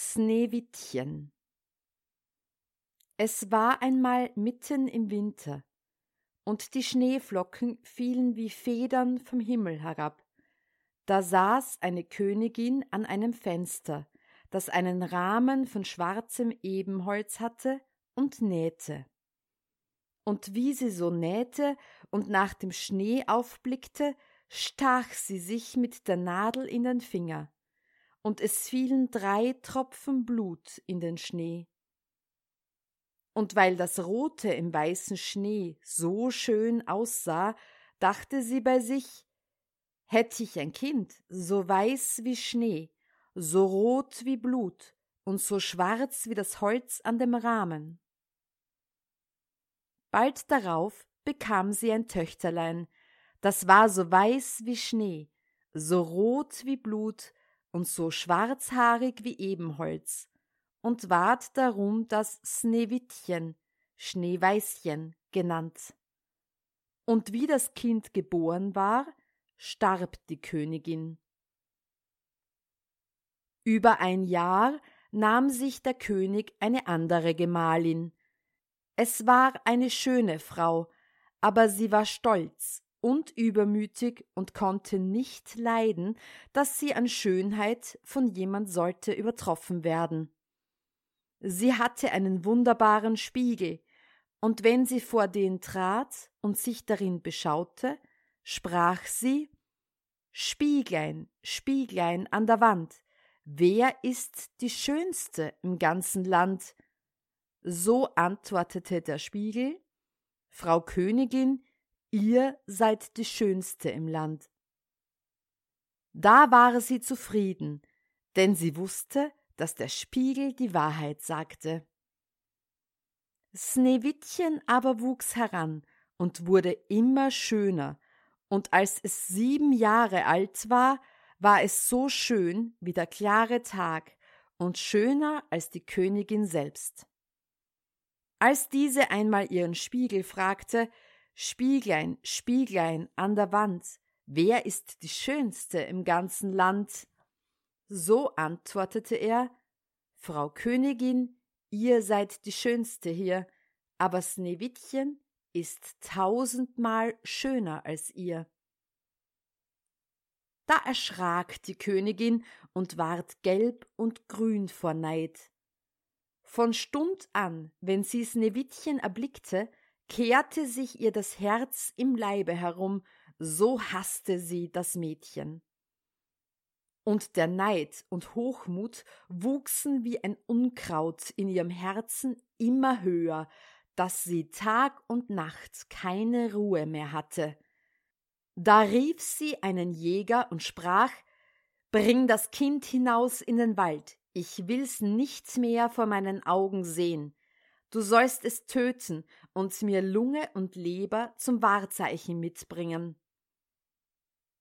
Sneewittchen Es war einmal mitten im Winter, und die Schneeflocken fielen wie Federn vom Himmel herab. Da saß eine Königin an einem Fenster, das einen Rahmen von schwarzem Ebenholz hatte, und nähte. Und wie sie so nähte und nach dem Schnee aufblickte, stach sie sich mit der Nadel in den Finger, und es fielen drei Tropfen Blut in den Schnee. Und weil das Rote im weißen Schnee so schön aussah, dachte sie bei sich, hätt ich ein Kind, so weiß wie Schnee, so rot wie Blut und so schwarz wie das Holz an dem Rahmen. Bald darauf bekam sie ein Töchterlein, das war so weiß wie Schnee, so rot wie Blut und so schwarzhaarig wie Ebenholz, und ward darum das Sneewittchen, Schneeweißchen genannt. Und wie das Kind geboren war, starb die Königin. Über ein Jahr nahm sich der König eine andere Gemahlin. Es war eine schöne Frau, aber sie war stolz und übermütig und konnte nicht leiden, dass sie an Schönheit von jemand sollte übertroffen werden. Sie hatte einen wunderbaren Spiegel, und wenn sie vor den trat und sich darin beschaute, sprach sie Spieglein, Spieglein an der Wand, Wer ist die Schönste im ganzen Land? So antwortete der Spiegel Frau Königin, ihr seid die Schönste im Land. Da war sie zufrieden, denn sie wusste, dass der Spiegel die Wahrheit sagte. Sneewittchen aber wuchs heran und wurde immer schöner, und als es sieben Jahre alt war, war es so schön wie der klare Tag und schöner als die Königin selbst. Als diese einmal ihren Spiegel fragte, Spieglein, Spieglein an der Wand, wer ist die Schönste im ganzen Land? So antwortete er, Frau Königin, ihr seid die Schönste hier, aber Sneewittchen ist tausendmal schöner als ihr. Da erschrak die Königin und ward gelb und grün vor Neid. Von Stund an, wenn sie Sneewittchen erblickte, kehrte sich ihr das Herz im Leibe herum, so hasste sie das Mädchen. Und der Neid und Hochmut wuchsen wie ein Unkraut in ihrem Herzen immer höher, dass sie Tag und Nacht keine Ruhe mehr hatte. Da rief sie einen Jäger und sprach Bring das Kind hinaus in den Wald, ich will's nicht mehr vor meinen Augen sehen. Du sollst es töten und mir Lunge und Leber zum Wahrzeichen mitbringen.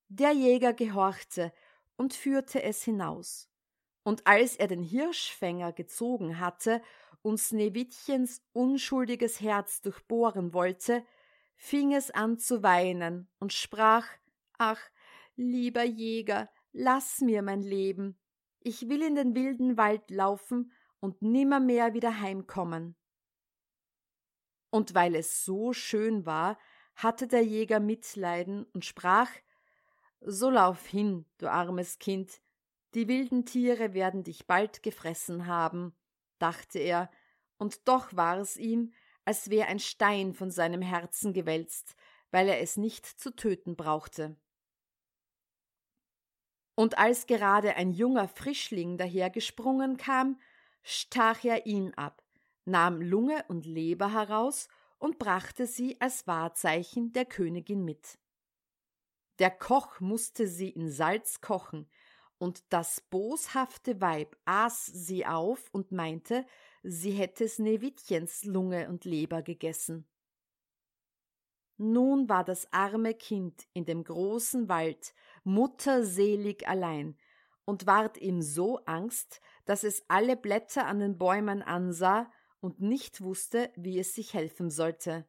Der Jäger gehorchte und führte es hinaus. Und als er den Hirschfänger gezogen hatte und Sneewittchens unschuldiges Herz durchbohren wollte, fing es an zu weinen und sprach Ach, lieber Jäger, lass mir mein Leben. Ich will in den wilden Wald laufen und nimmermehr wieder heimkommen. Und weil es so schön war, hatte der Jäger Mitleiden und sprach So lauf hin, du armes Kind, die wilden Tiere werden dich bald gefressen haben, dachte er, und doch war es ihm, als wäre ein Stein von seinem Herzen gewälzt, weil er es nicht zu töten brauchte. Und als gerade ein junger Frischling dahergesprungen kam, stach er ihn ab, nahm Lunge und Leber heraus und brachte sie als Wahrzeichen der Königin mit. Der Koch musste sie in Salz kochen, und das boshafte Weib aß sie auf und meinte, sie hätte Sneewittchens Lunge und Leber gegessen. Nun war das arme Kind in dem großen Wald mutterselig allein und ward ihm so Angst, dass es alle Blätter an den Bäumen ansah und nicht wusste, wie es sich helfen sollte.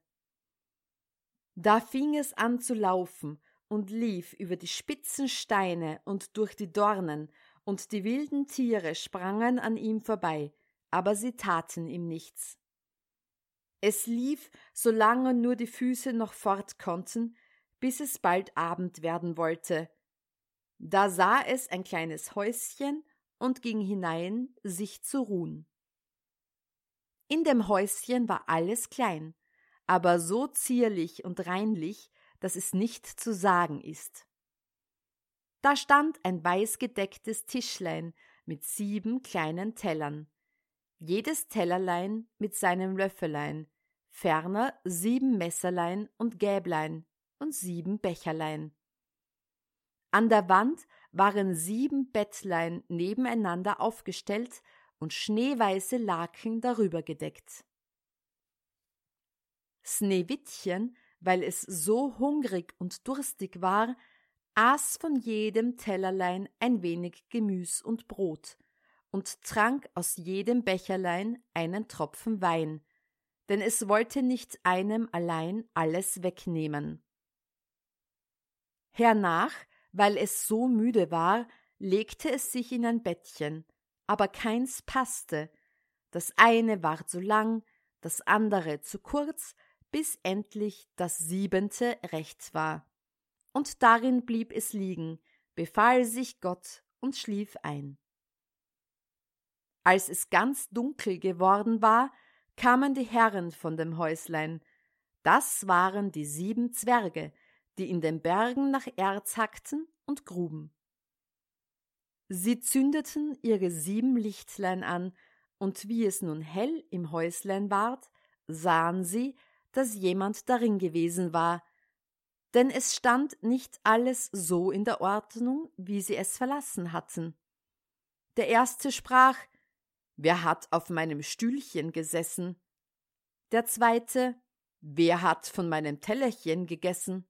Da fing es an zu laufen und lief über die spitzen Steine und durch die Dornen, und die wilden Tiere sprangen an ihm vorbei, aber sie taten ihm nichts. Es lief, solange nur die Füße noch fort konnten, bis es bald Abend werden wollte. Da sah es ein kleines Häuschen und ging hinein, sich zu ruhen. In dem Häuschen war alles klein, aber so zierlich und reinlich, dass es nicht zu sagen ist. Da stand ein weißgedecktes Tischlein mit sieben kleinen Tellern, jedes Tellerlein mit seinem Löffelein, ferner sieben Messerlein und Gäblein und sieben Becherlein. An der Wand waren sieben Bettlein nebeneinander aufgestellt und schneeweiße Laken darüber gedeckt. Sneewittchen weil es so hungrig und durstig war, aß von jedem Tellerlein ein wenig Gemüs und Brot und trank aus jedem Becherlein einen Tropfen Wein, denn es wollte nicht einem allein alles wegnehmen. Hernach, weil es so müde war, legte es sich in ein Bettchen, aber keins passte, das eine war zu lang, das andere zu kurz, bis endlich das siebente recht war. Und darin blieb es liegen, befahl sich Gott und schlief ein. Als es ganz dunkel geworden war, kamen die Herren von dem Häuslein. Das waren die sieben Zwerge, die in den Bergen nach Erz hackten und gruben. Sie zündeten ihre sieben Lichtlein an, und wie es nun hell im Häuslein ward, sahen sie, dass jemand darin gewesen war, denn es stand nicht alles so in der Ordnung, wie sie es verlassen hatten. Der erste sprach Wer hat auf meinem Stühlchen gesessen? Der zweite Wer hat von meinem Tellerchen gegessen?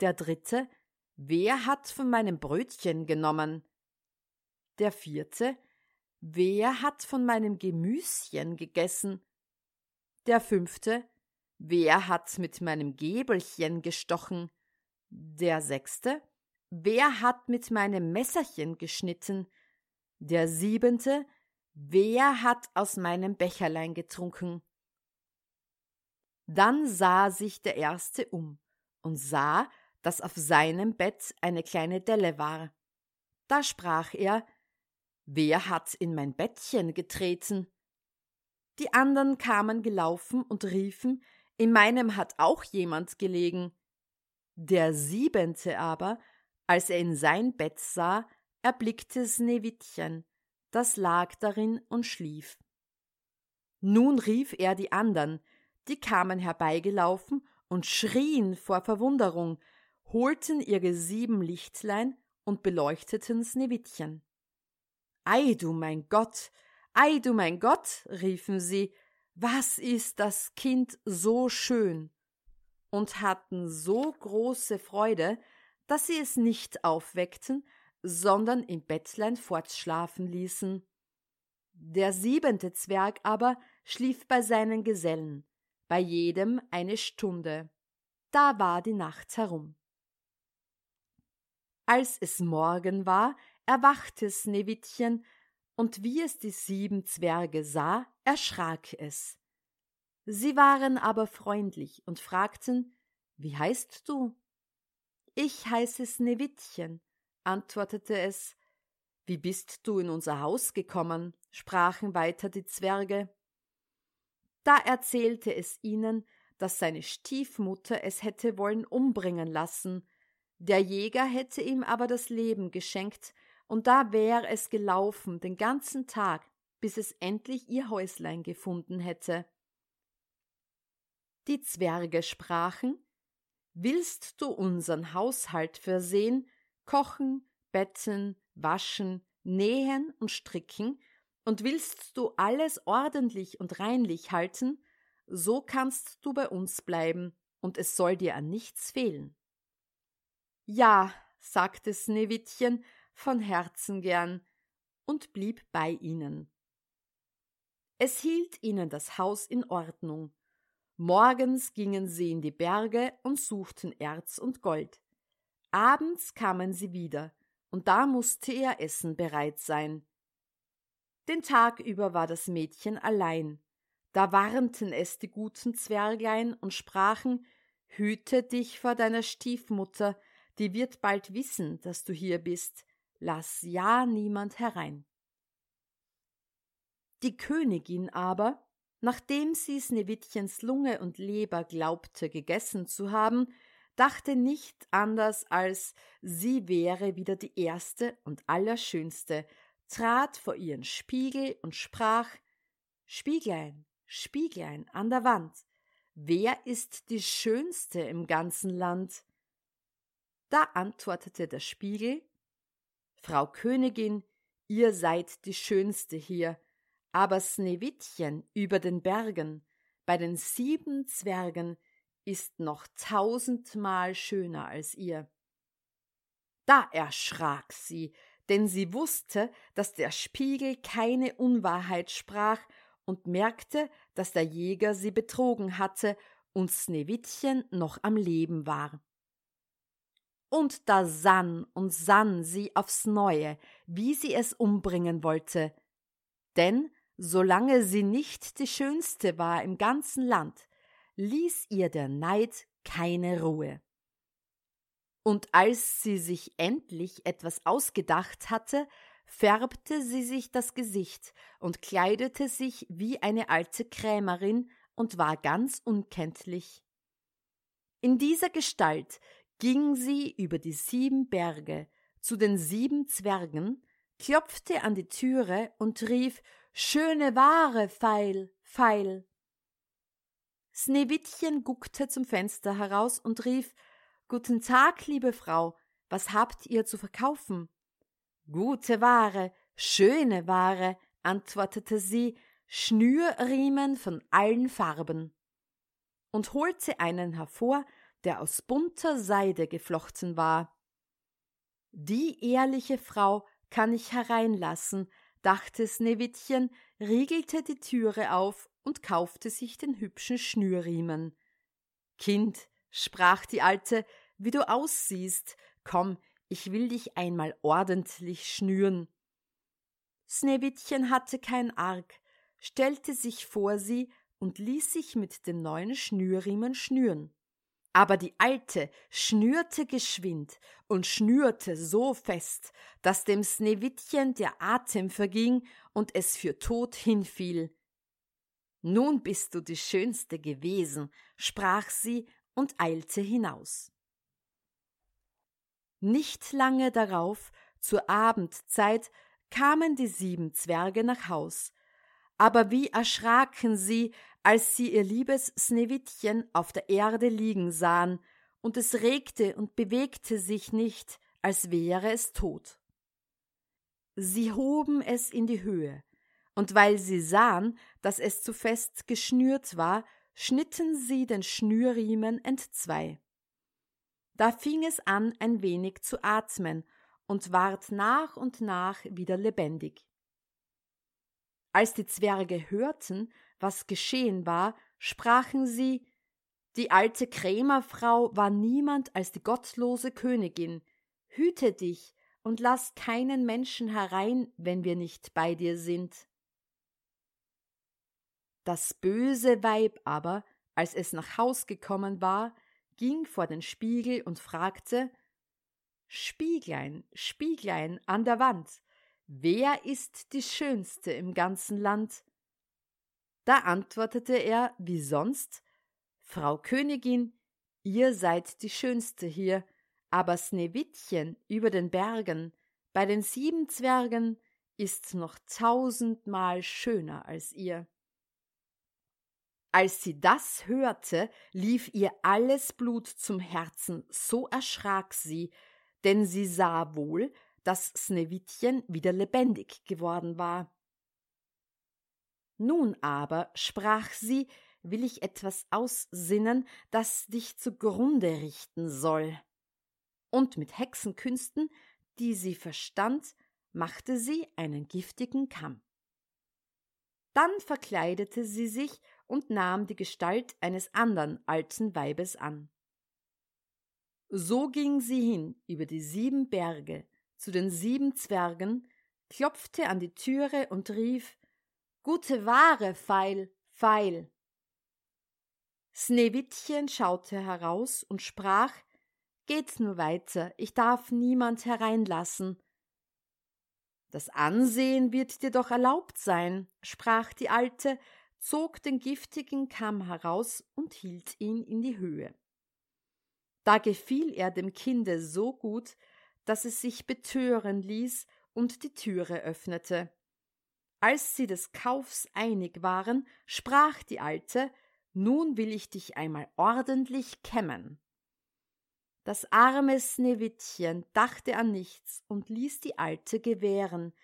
Der dritte Wer hat von meinem Brötchen genommen? Der vierte Wer hat von meinem Gemüschen gegessen? Der fünfte Wer hat mit meinem Gäbelchen gestochen? Der sechste Wer hat mit meinem Messerchen geschnitten? Der siebente Wer hat aus meinem Becherlein getrunken? Dann sah sich der erste um und sah, dass auf seinem Bett eine kleine Delle war. Da sprach er Wer hat in mein Bettchen getreten? Die anderen kamen gelaufen und riefen, in meinem hat auch jemand gelegen. Der siebente aber, als er in sein Bett sah, erblickte Sneewittchen, das lag darin und schlief. Nun rief er die andern, die kamen herbeigelaufen und schrien vor Verwunderung, holten ihre sieben Lichtlein und beleuchteten Sneewittchen. Ei du mein Gott, Ei du mein Gott, riefen sie, was ist das Kind so schön? und hatten so große Freude, dass sie es nicht aufweckten, sondern im Bettlein fortschlafen ließen. Der siebente Zwerg aber schlief bei seinen Gesellen, bei jedem eine Stunde. Da war die Nacht herum. Als es Morgen war, erwachte Sneewittchen und wie es die sieben Zwerge sah, erschrak es. Sie waren aber freundlich und fragten, wie heißt du? Ich heiße Sneewittchen, antwortete es. Wie bist du in unser Haus gekommen? sprachen weiter die Zwerge. Da erzählte es ihnen, dass seine Stiefmutter es hätte wollen umbringen lassen, der Jäger hätte ihm aber das Leben geschenkt, und da wär es gelaufen den ganzen Tag, bis es endlich ihr Häuslein gefunden hätte. Die Zwerge sprachen Willst du unseren Haushalt versehen, kochen, betten, waschen, nähen und stricken, und willst du alles ordentlich und reinlich halten, so kannst du bei uns bleiben, und es soll dir an nichts fehlen. Ja, sagte Sneewittchen von Herzen gern und blieb bei ihnen. Es hielt ihnen das Haus in Ordnung. Morgens gingen sie in die Berge und suchten Erz und Gold. Abends kamen sie wieder, und da musste ihr Essen bereit sein. Den Tag über war das Mädchen allein. Da warnten es die guten Zwerglein und sprachen Hüte dich vor deiner Stiefmutter, die wird bald wissen, dass du hier bist, lass ja niemand herein. Die Königin aber, nachdem sie Sneewittchens Lunge und Leber glaubte gegessen zu haben, dachte nicht anders als sie wäre wieder die erste und allerschönste, trat vor ihren Spiegel und sprach Spieglein, Spieglein an der Wand, wer ist die schönste im ganzen Land? Da antwortete der Spiegel Frau Königin, ihr seid die schönste hier, aber Sneewittchen über den Bergen, bei den sieben Zwergen, ist noch tausendmal schöner als ihr. Da erschrak sie, denn sie wusste, dass der Spiegel keine Unwahrheit sprach und merkte, dass der Jäger sie betrogen hatte und Sneewittchen noch am Leben war. Und da sann und sann sie aufs Neue, wie sie es umbringen wollte. Denn solange sie nicht die Schönste war im ganzen Land, ließ ihr der Neid keine Ruhe. Und als sie sich endlich etwas ausgedacht hatte, färbte sie sich das Gesicht und kleidete sich wie eine alte Krämerin und war ganz unkenntlich. In dieser Gestalt ging sie über die sieben Berge zu den sieben Zwergen, klopfte an die Türe und rief Schöne Ware, Feil, Feil. Sneewittchen guckte zum Fenster heraus und rief Guten Tag, liebe Frau, was habt ihr zu verkaufen? Gute Ware, schöne Ware, antwortete sie, Schnürriemen von allen Farben, und holte einen hervor, der aus bunter Seide geflochten war. Die ehrliche Frau kann ich hereinlassen, dachte Sneewittchen, riegelte die Türe auf und kaufte sich den hübschen Schnürriemen. Kind, sprach die Alte, wie du aussiehst, komm, ich will dich einmal ordentlich schnüren. Sneewittchen hatte kein Arg, stellte sich vor sie und ließ sich mit dem neuen Schnürriemen schnüren. Aber die Alte schnürte geschwind und schnürte so fest, dass dem Sneewittchen der Atem verging und es für tot hinfiel. Nun bist du die Schönste gewesen, sprach sie und eilte hinaus. Nicht lange darauf, zur Abendzeit, kamen die sieben Zwerge nach Haus, aber wie erschraken sie, als sie ihr liebes Sneewittchen auf der Erde liegen sahen, und es regte und bewegte sich nicht, als wäre es tot. Sie hoben es in die Höhe, und weil sie sahen, dass es zu fest geschnürt war, schnitten sie den Schnürriemen entzwei. Da fing es an, ein wenig zu atmen und ward nach und nach wieder lebendig. Als die Zwerge hörten, was geschehen war, sprachen sie Die alte Krämerfrau war niemand als die gottlose Königin. Hüte dich und lass keinen Menschen herein, wenn wir nicht bei dir sind. Das böse Weib aber, als es nach Haus gekommen war, ging vor den Spiegel und fragte Spieglein, Spieglein an der Wand, Wer ist die Schönste im ganzen Land? Da antwortete er, wie sonst, Frau Königin, ihr seid die Schönste hier, aber Sneewittchen über den Bergen, bei den sieben Zwergen, ist noch tausendmal schöner als ihr. Als sie das hörte, lief ihr alles Blut zum Herzen, so erschrak sie, denn sie sah wohl, dass Sneewittchen wieder lebendig geworden war. Nun aber, sprach sie, will ich etwas aussinnen, das dich zugrunde richten soll. Und mit Hexenkünsten, die sie verstand, machte sie einen giftigen Kamm. Dann verkleidete sie sich und nahm die Gestalt eines andern alten Weibes an. So ging sie hin über die sieben Berge zu den sieben Zwergen, klopfte an die Türe und rief Gute Ware, Pfeil, Pfeil. Sneewittchen schaute heraus und sprach Geht nur weiter, ich darf niemand hereinlassen. Das Ansehen wird dir doch erlaubt sein, sprach die Alte, zog den giftigen Kamm heraus und hielt ihn in die Höhe. Da gefiel er dem Kinde so gut, dass es sich betören ließ und die Türe öffnete. Als sie des Kaufs einig waren, sprach die Alte, nun will ich dich einmal ordentlich kämmen. Das arme Sneewittchen dachte an nichts und ließ die Alte gewähren,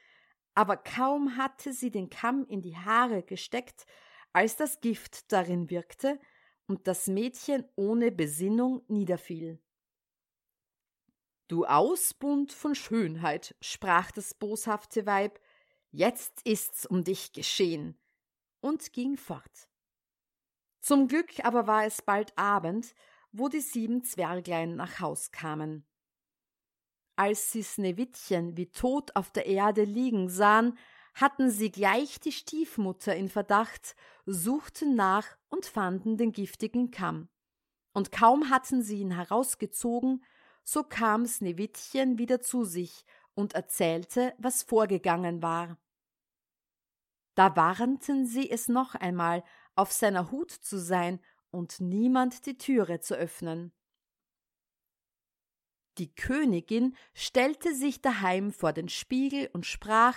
aber kaum hatte sie den Kamm in die Haare gesteckt, als das Gift darin wirkte und das Mädchen ohne Besinnung niederfiel. Du Ausbund von Schönheit, sprach das boshafte Weib, jetzt ist's um dich geschehen, und ging fort. Zum Glück aber war es bald Abend, wo die sieben Zwerglein nach Haus kamen. Als sie Sneewittchen wie tot auf der Erde liegen sahen, hatten sie gleich die Stiefmutter in Verdacht, suchten nach und fanden den giftigen Kamm. Und kaum hatten sie ihn herausgezogen, so kam Sneewittchen wieder zu sich und erzählte, was vorgegangen war. Da warnten sie es noch einmal, auf seiner Hut zu sein und niemand die Türe zu öffnen. Die Königin stellte sich daheim vor den Spiegel und sprach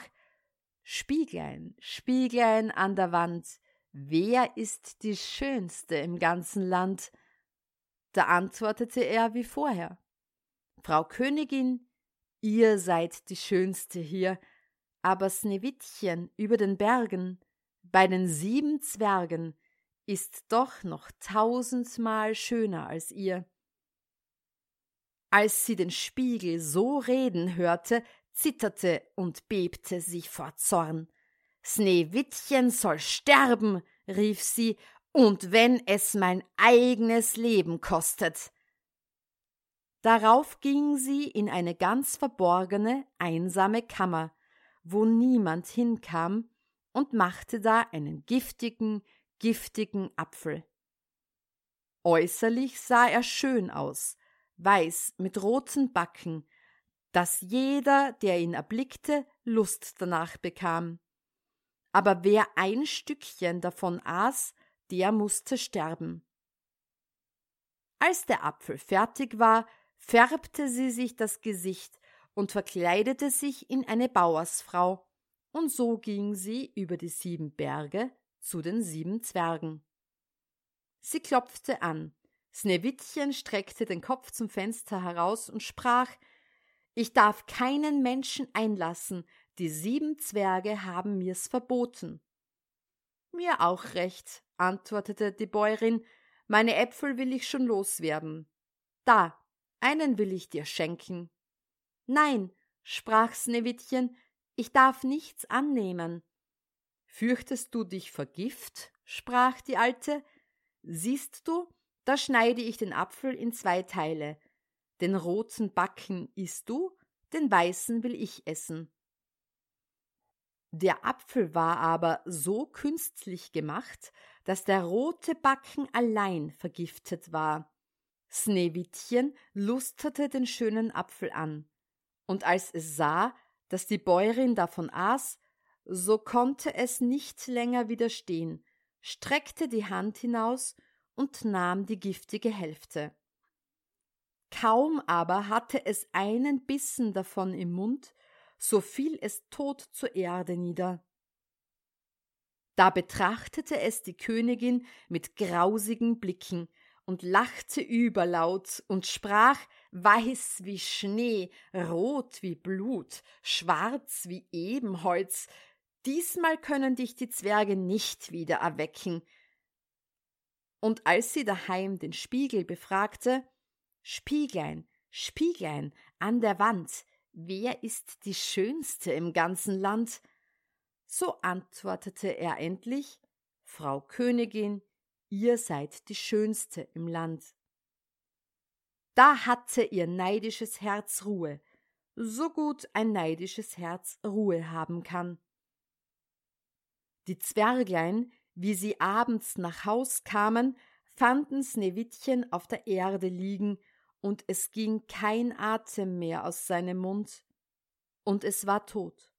Spieglein, Spieglein an der Wand, wer ist die schönste im ganzen Land? Da antwortete er wie vorher Frau Königin, ihr seid die schönste hier, aber Sneewittchen über den Bergen, bei den sieben Zwergen, ist doch noch tausendmal schöner als ihr. Als sie den Spiegel so reden hörte, zitterte und bebte sie vor Zorn. Sneewittchen soll sterben, rief sie, und wenn es mein eigenes Leben kostet. Darauf ging sie in eine ganz verborgene, einsame Kammer, wo niemand hinkam, und machte da einen giftigen, giftigen Apfel. Äußerlich sah er schön aus, weiß mit roten Backen, dass jeder, der ihn erblickte, Lust danach bekam. Aber wer ein Stückchen davon aß, der musste sterben. Als der Apfel fertig war, färbte sie sich das Gesicht und verkleidete sich in eine Bauersfrau, und so ging sie über die sieben Berge zu den sieben Zwergen. Sie klopfte an, Sneewittchen streckte den Kopf zum Fenster heraus und sprach ich darf keinen Menschen einlassen, die sieben Zwerge haben mir's verboten. Mir auch recht, antwortete die Bäuerin, meine Äpfel will ich schon loswerden. Da, einen will ich dir schenken. Nein, sprach Sneewittchen, ich darf nichts annehmen. Fürchtest du dich vergift? sprach die Alte. Siehst du, da schneide ich den Apfel in zwei Teile, den roten Backen isst du, den weißen will ich essen. Der Apfel war aber so künstlich gemacht, dass der rote Backen allein vergiftet war. Sneewittchen lusterte den schönen Apfel an, und als es sah, dass die Bäuerin davon aß, so konnte es nicht länger widerstehen, streckte die Hand hinaus und nahm die giftige Hälfte. Kaum aber hatte es einen Bissen davon im Mund, so fiel es tot zur Erde nieder. Da betrachtete es die Königin mit grausigen Blicken und lachte überlaut und sprach weiß wie Schnee, rot wie Blut, schwarz wie Ebenholz, diesmal können dich die Zwerge nicht wieder erwecken. Und als sie daheim den Spiegel befragte, Spieglein, Spieglein an der Wand, wer ist die Schönste im ganzen Land? So antwortete er endlich, Frau Königin, ihr seid die Schönste im Land. Da hatte ihr neidisches Herz Ruhe, so gut ein neidisches Herz Ruhe haben kann. Die Zwerglein, wie sie abends nach Haus kamen, fanden Sneewittchen auf der Erde liegen, und es ging kein Atem mehr aus seinem Mund, und es war tot.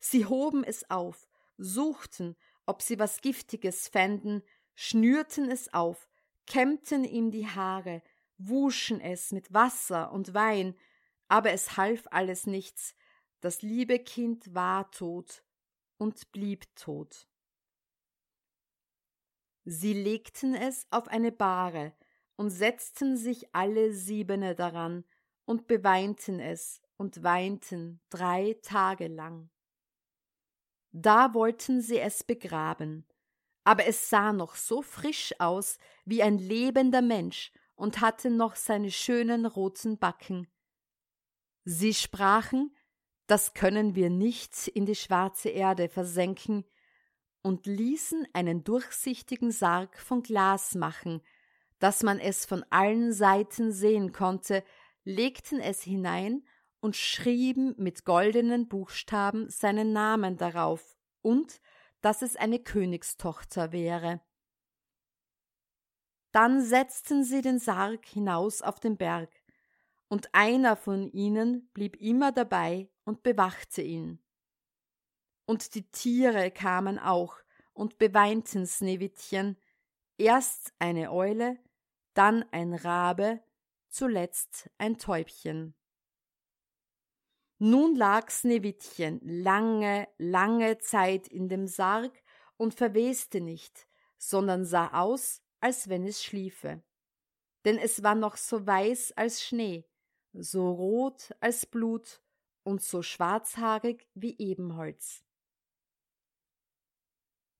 Sie hoben es auf, suchten, ob sie was Giftiges fänden, schnürten es auf, kämmten ihm die Haare, wuschen es mit Wasser und Wein, aber es half alles nichts, das liebe Kind war tot und blieb tot. Sie legten es auf eine Bahre und setzten sich alle siebene daran und beweinten es und weinten drei Tage lang. Da wollten sie es begraben, aber es sah noch so frisch aus wie ein lebender Mensch und hatte noch seine schönen roten Backen. Sie sprachen, das können wir nicht in die schwarze Erde versenken, und ließen einen durchsichtigen Sarg von Glas machen, dass man es von allen Seiten sehen konnte, legten es hinein und schrieben mit goldenen Buchstaben seinen Namen darauf und dass es eine Königstochter wäre. Dann setzten sie den Sarg hinaus auf den Berg, und einer von ihnen blieb immer dabei und bewachte ihn. Und die Tiere kamen auch und beweinten Sneewittchen, erst eine Eule, dann ein Rabe, zuletzt ein Täubchen. Nun lag Sneewittchen lange, lange Zeit in dem Sarg und verweste nicht, sondern sah aus, als wenn es schliefe. Denn es war noch so weiß als Schnee, so rot als Blut und so schwarzhaarig wie Ebenholz.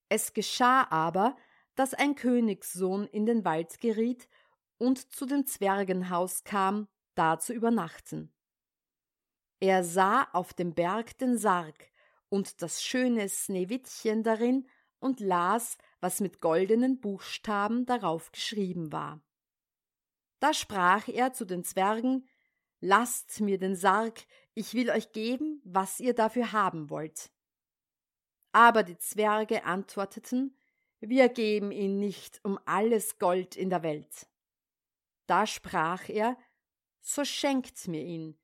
Es geschah aber, dass ein Königssohn in den Wald geriet und zu dem Zwergenhaus kam, da zu übernachten. Er sah auf dem Berg den Sarg und das schöne Sneewittchen darin und las, was mit goldenen Buchstaben darauf geschrieben war. Da sprach er zu den Zwergen Lasst mir den Sarg, ich will euch geben, was ihr dafür haben wollt. Aber die Zwerge antworteten Wir geben ihn nicht um alles Gold in der Welt. Da sprach er So schenkt mir ihn,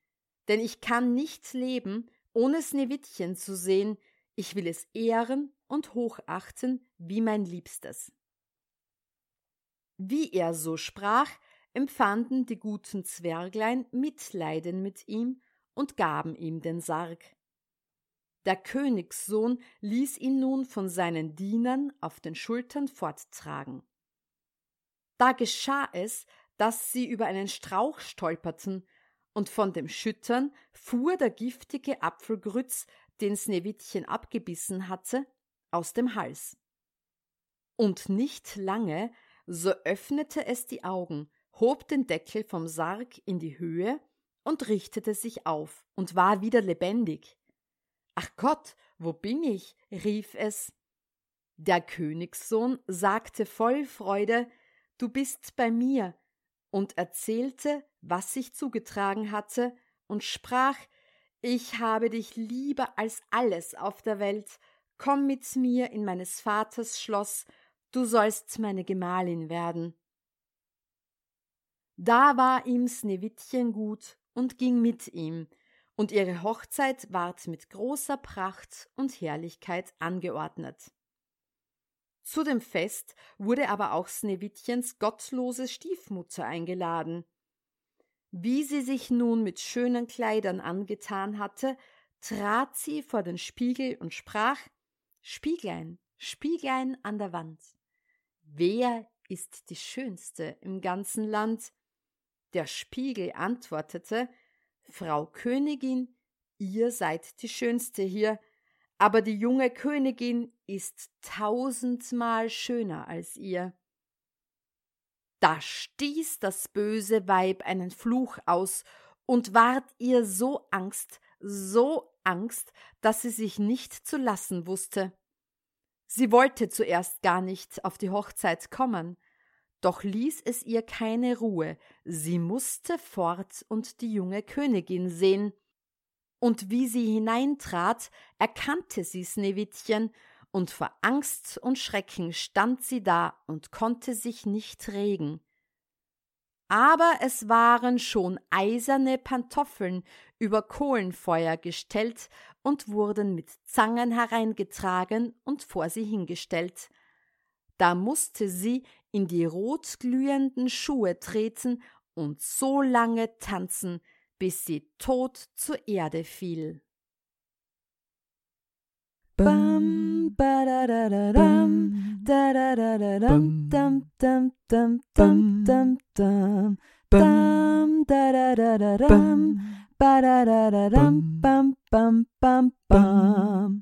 denn ich kann nicht leben, ohne Sneewittchen zu sehen, ich will es ehren und hochachten wie mein Liebstes. Wie er so sprach, empfanden die guten Zwerglein Mitleiden mit ihm und gaben ihm den Sarg. Der Königssohn ließ ihn nun von seinen Dienern auf den Schultern forttragen. Da geschah es, dass sie über einen Strauch stolperten, und von dem Schüttern fuhr der giftige Apfelgrütz, den Sneewittchen abgebissen hatte, aus dem Hals. Und nicht lange, so öffnete es die Augen, hob den Deckel vom Sarg in die Höhe und richtete sich auf und war wieder lebendig. Ach Gott, wo bin ich? rief es. Der Königssohn sagte voll Freude, Du bist bei mir, und erzählte, was sich zugetragen hatte, und sprach Ich habe dich lieber als alles auf der Welt, komm mit mir in meines Vaters Schloss, du sollst meine Gemahlin werden. Da war ihm Sneewittchen gut und ging mit ihm, und ihre Hochzeit ward mit großer Pracht und Herrlichkeit angeordnet. Zu dem Fest wurde aber auch Sneewittchens gottlose Stiefmutter eingeladen. Wie sie sich nun mit schönen Kleidern angetan hatte, trat sie vor den Spiegel und sprach Spieglein, Spieglein an der Wand, wer ist die schönste im ganzen Land. Der Spiegel antwortete Frau Königin, ihr seid die schönste hier, aber die junge Königin ist tausendmal schöner als ihr. Da stieß das böse Weib einen Fluch aus und ward ihr so Angst, so Angst, dass sie sich nicht zu lassen wusste. Sie wollte zuerst gar nicht auf die Hochzeit kommen, doch ließ es ihr keine Ruhe, sie musste fort und die junge Königin sehen. Und wie sie hineintrat, erkannte sie Sneewittchen, und vor Angst und Schrecken stand sie da und konnte sich nicht regen. Aber es waren schon eiserne Pantoffeln über Kohlenfeuer gestellt und wurden mit Zangen hereingetragen und vor sie hingestellt. Da musste sie in die rotglühenden Schuhe treten und so lange tanzen, bis sie tot zur Erde fiel. Bam, ba da da da dam, da da da da dam, dam dam dam dam dam dam, dam da da da da dam, ba da da da dam, bam bam bam bam.